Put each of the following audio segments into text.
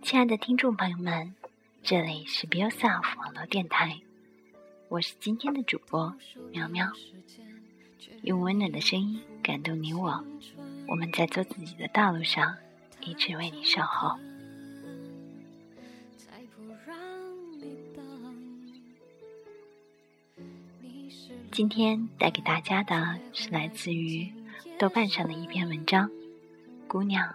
亲爱的听众朋友们，这里是 b i o s e l f 网络电台，我是今天的主播苗苗，用温暖的声音感动你我。我们在做自己的道路上，一直为你守候。今天带给大家的是来自于豆瓣上的一篇文章，《姑娘，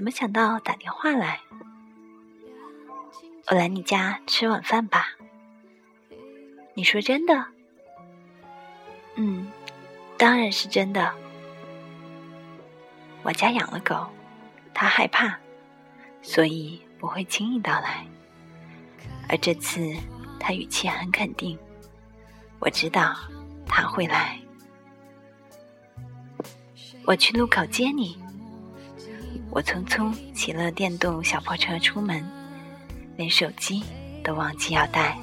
怎么想到打电话来？我来你家吃晚饭吧。你说真的？嗯，当然是真的。我家养了狗，它害怕，所以不会轻易到来。而这次。他语气很肯定，我知道他会来。我去路口接你。我匆匆骑了电动小破车出门，连手机都忘记要带。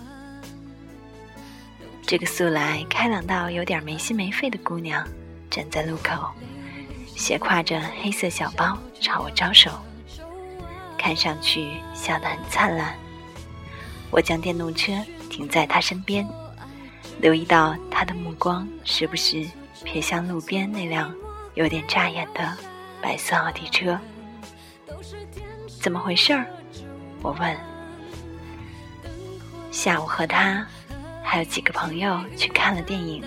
这个素来开朗到有点没心没肺的姑娘，站在路口，斜挎着黑色小包朝我招手，看上去笑得很灿烂。我将电动车停在她身边，留意到她的目光时不时瞥向路边那辆有点扎眼的白色奥迪车。怎么回事儿？我问。下午和他还有几个朋友去看了电影。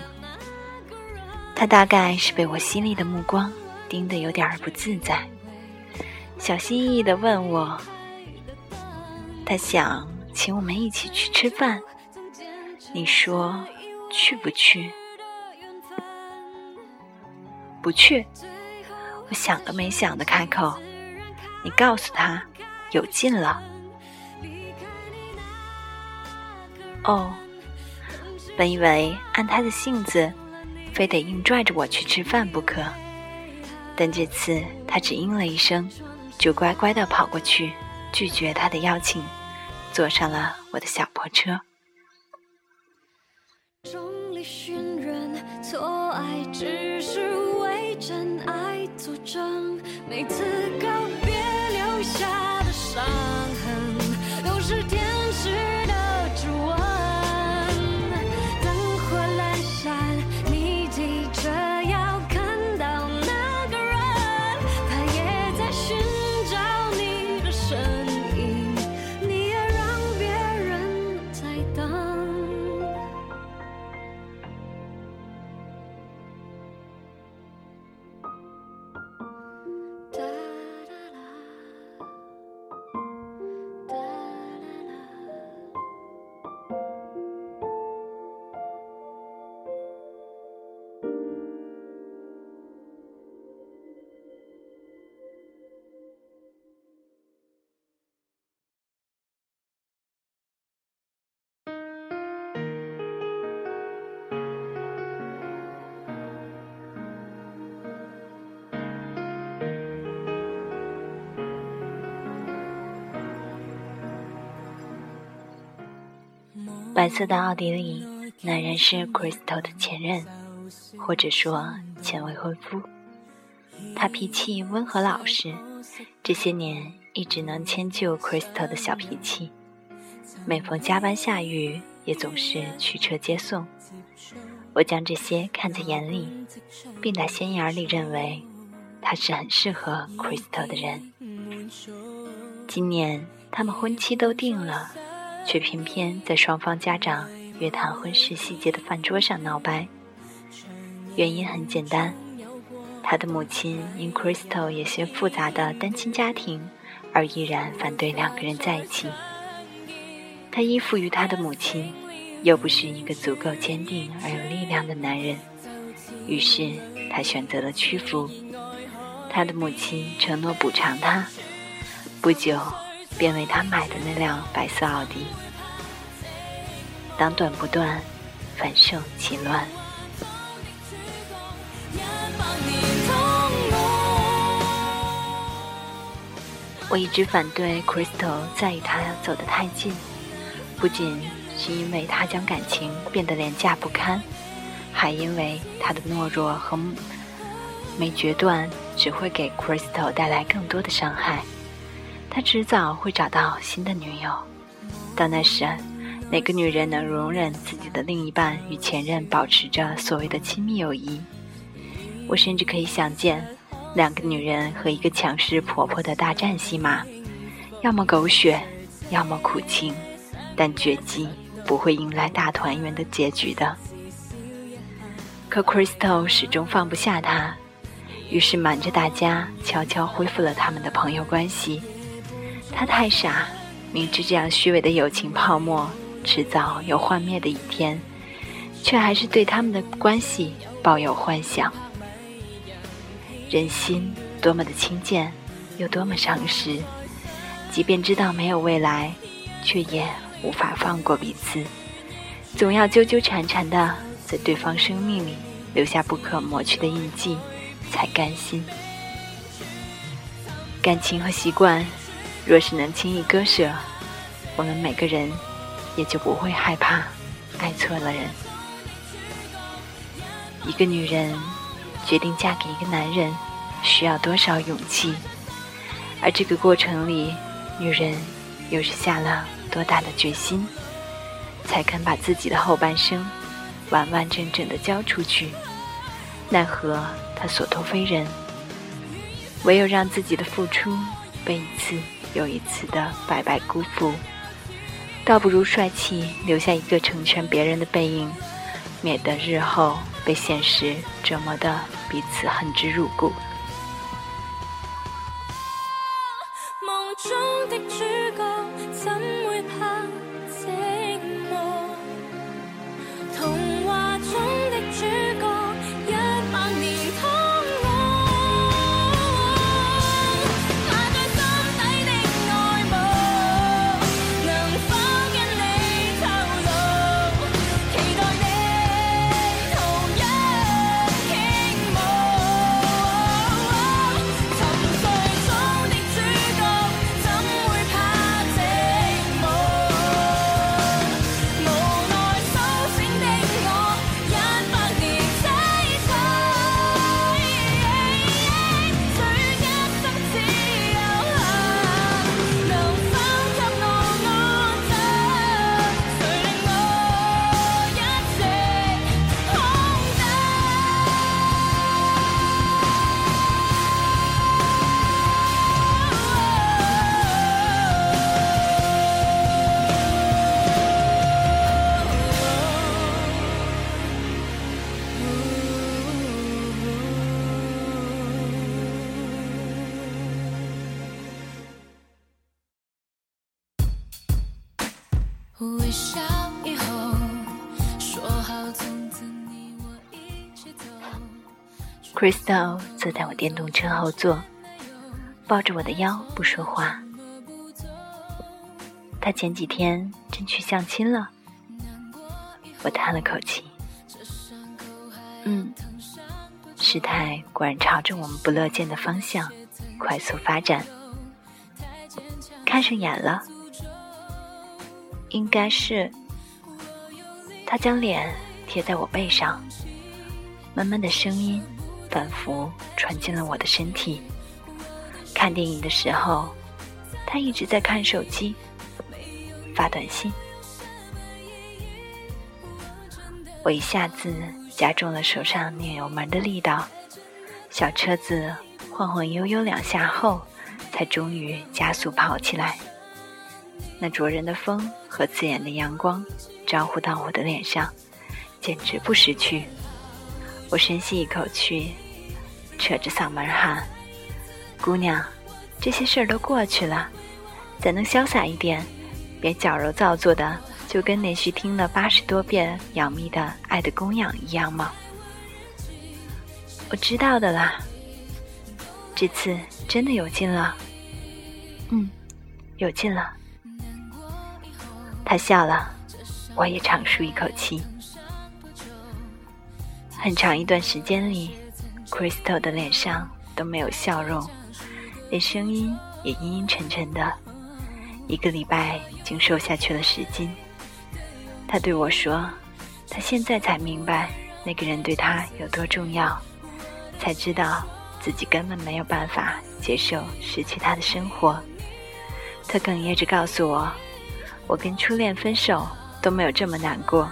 他大概是被我犀利的目光盯得有点不自在，小心翼翼地问我：“他想。”请我们一起去吃饭，你说去不去？不去。我想都没想的开口。你告诉他有劲了。哦，本以为按他的性子，非得硬拽着我去吃饭不可，但这次他只应了一声，就乖乖的跑过去拒绝他的邀请。坐上了我的小破车。错爱只是为真爱作证。每次告伤白色的奥迪里，男人是 Crystal 的前任，或者说前未婚夫。他脾气温和老实，这些年一直能迁就 Crystal 的小脾气。每逢加班下雨，也总是驱车接送。我将这些看在眼里，并打心眼里认为他是很适合 Crystal 的人。今年他们婚期都定了。却偏偏在双方家长约谈婚事细节的饭桌上闹掰。原因很简单，他的母亲因 Crystal 有些复杂的单亲家庭而依然反对两个人在一起。他依附于他的母亲，又不是一个足够坚定而有力量的男人，于是他选择了屈服。他的母亲承诺补偿他，不久便为他买的那辆白色奥迪。当断不断，反胜其乱。我一直反对 Crystal 在意他走得太近，不仅是因为他将感情变得廉价不堪，还因为他的懦弱和没决断只会给 Crystal 带来更多的伤害。他迟早会找到新的女友，到那时，哪个女人能容忍自己的另一半与前任保持着所谓的亲密友谊？我甚至可以想见。两个女人和一个强势婆婆的大战戏码，要么狗血，要么苦情，但绝技不会迎来大团圆的结局的。可 Crystal 始终放不下他，于是瞒着大家悄悄恢复了他们的朋友关系。他太傻，明知这样虚伪的友情泡沫迟早有幻灭的一天，却还是对他们的关系抱有幻想。人心多么的轻贱，又多么伤时。即便知道没有未来，却也无法放过彼此，总要纠纠缠缠的在对方生命里留下不可抹去的印记，才甘心。感情和习惯，若是能轻易割舍，我们每个人也就不会害怕爱错了人。一个女人。决定嫁给一个男人，需要多少勇气？而这个过程里，女人又是下了多大的决心，才肯把自己的后半生完完整整的交出去？奈何她所托非人，唯有让自己的付出被一次又一次的白白辜负，倒不如帅气留下一个成全别人的背影，免得日后。被现实折磨的彼此恨之入骨。Crystal 坐在我电动车后座，抱着我的腰不说话。他前几天真去相亲了。我叹了口气，嗯，事态果然朝着我们不乐见的方向快速发展，看上眼了，应该是。他将脸贴在我背上，闷闷的声音反复传进了我的身体。看电影的时候，他一直在看手机，发短信。我一下子加重了手上拧油门的力道，小车子晃晃悠悠两下后，才终于加速跑起来。那灼人的风和刺眼的阳光。招呼到我的脸上，简直不识趣。我深吸一口气，扯着嗓门喊：“姑娘，这些事儿都过去了，咱能潇洒一点，别矫揉造作的，就跟连续听了八十多遍杨幂的《爱的供养》一样吗？”我知道的啦，这次真的有劲了。嗯，有劲了。他笑了，我也长舒一口气。很长一段时间里，Crystal 的脸上都没有笑容，连声音也阴阴沉沉的。一个礼拜，竟瘦下去了十斤。他对我说：“他现在才明白那个人对他有多重要，才知道自己根本没有办法接受失去他的生活。”他哽咽着告诉我：“我跟初恋分手都没有这么难过。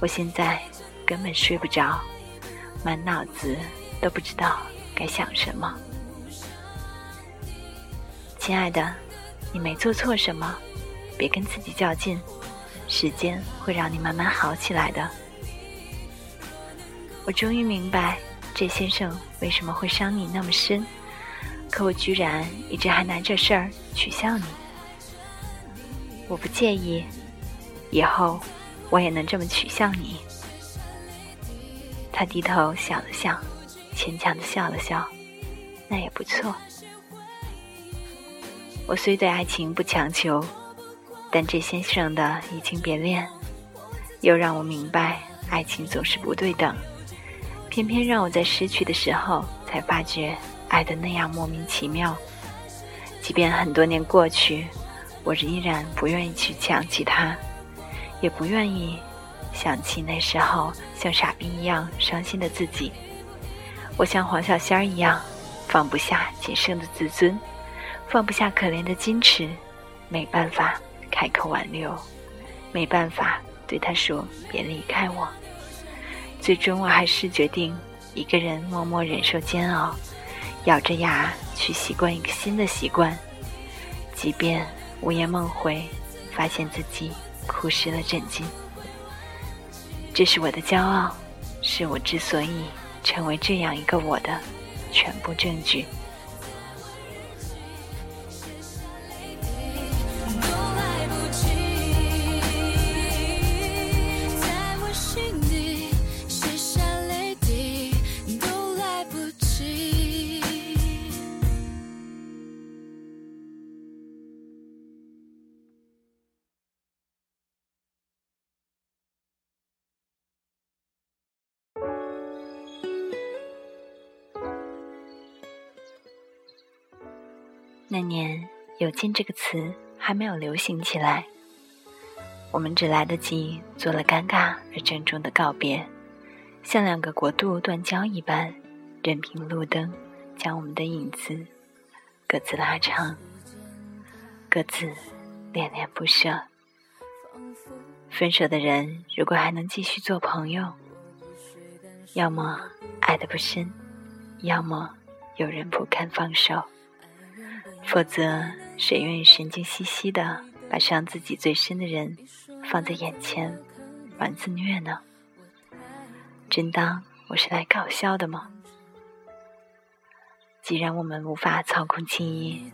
我现在根本睡不着，满脑子都不知道该想什么。”亲爱的。你没做错什么，别跟自己较劲，时间会让你慢慢好起来的。我终于明白这先生为什么会伤你那么深，可我居然一直还拿这事儿取笑你。我不介意，以后我也能这么取笑你。他低头想了想，牵强的笑了笑，那也不错。我虽对爱情不强求，但这先生的移情别恋，又让我明白爱情总是不对等，偏偏让我在失去的时候才发觉爱的那样莫名其妙。即便很多年过去，我依然不愿意去想起他，也不愿意想起那时候像傻逼一样伤心的自己。我像黄小仙儿一样，放不下仅剩的自尊。放不下可怜的矜持，没办法开口挽留，没办法对他说别离开我。最终，我还是决定一个人默默忍受煎熬，咬着牙去习惯一个新的习惯，即便午夜梦回，发现自己哭湿了枕巾。这是我的骄傲，是我之所以成为这样一个我的全部证据。那年“有劲”这个词还没有流行起来，我们只来得及做了尴尬而郑重的告别，像两个国度断交一般，任凭路灯将我们的影子各自拉长，各自恋恋不舍。分手的人如果还能继续做朋友，要么爱得不深，要么有人不堪放手。否则，谁愿意神经兮兮的把伤自己最深的人放在眼前玩自虐呢？真当我是来搞笑的吗？既然我们无法操控记忆，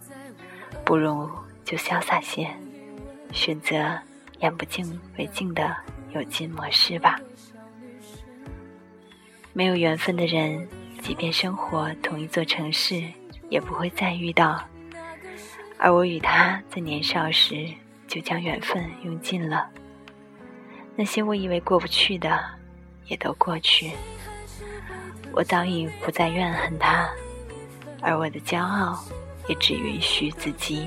不如就潇洒些，选择眼不见为净的有劲模式吧。没有缘分的人，即便生活同一座城市，也不会再遇到。而我与他在年少时就将缘分用尽了，那些我以为过不去的，也都过去。我早已不再怨恨他，而我的骄傲也只允许自己，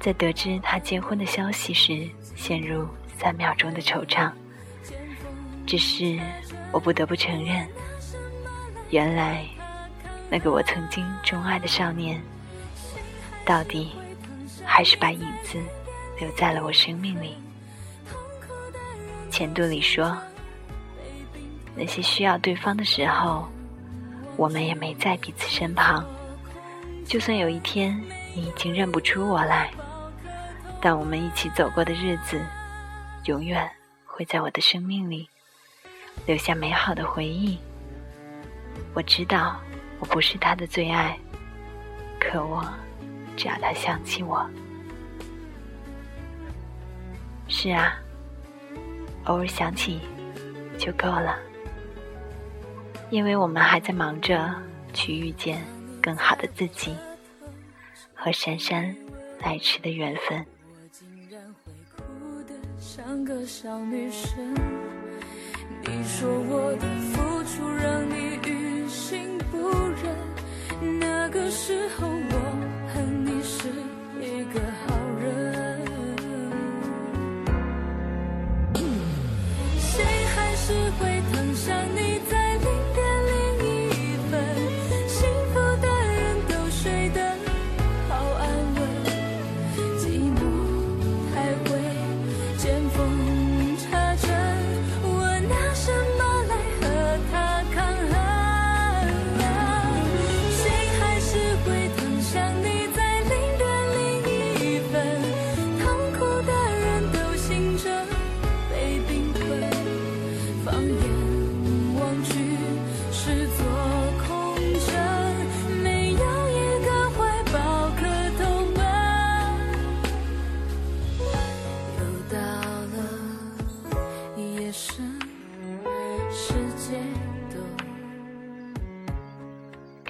在得知他结婚的消息时陷入三秒钟的惆怅。只是我不得不承认，原来那个我曾经钟爱的少年，到底。还是把影子留在了我生命里。前度里说，那些需要对方的时候，我们也没在彼此身旁。就算有一天你已经认不出我来，但我们一起走过的日子，永远会在我的生命里留下美好的回忆。我知道我不是他的最爱，可我。只要他想起我，是啊，偶尔想起就够了，因为我们还在忙着去遇见更好的自己，和姗姗来迟的缘分。像个小女生你说我的付出让你于心不忍，那个时候我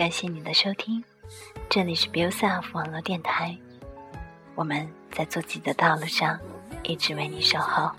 感谢你的收听，这里是 Bioself 网络电台，我们在做自己的道路上，一直为你守候。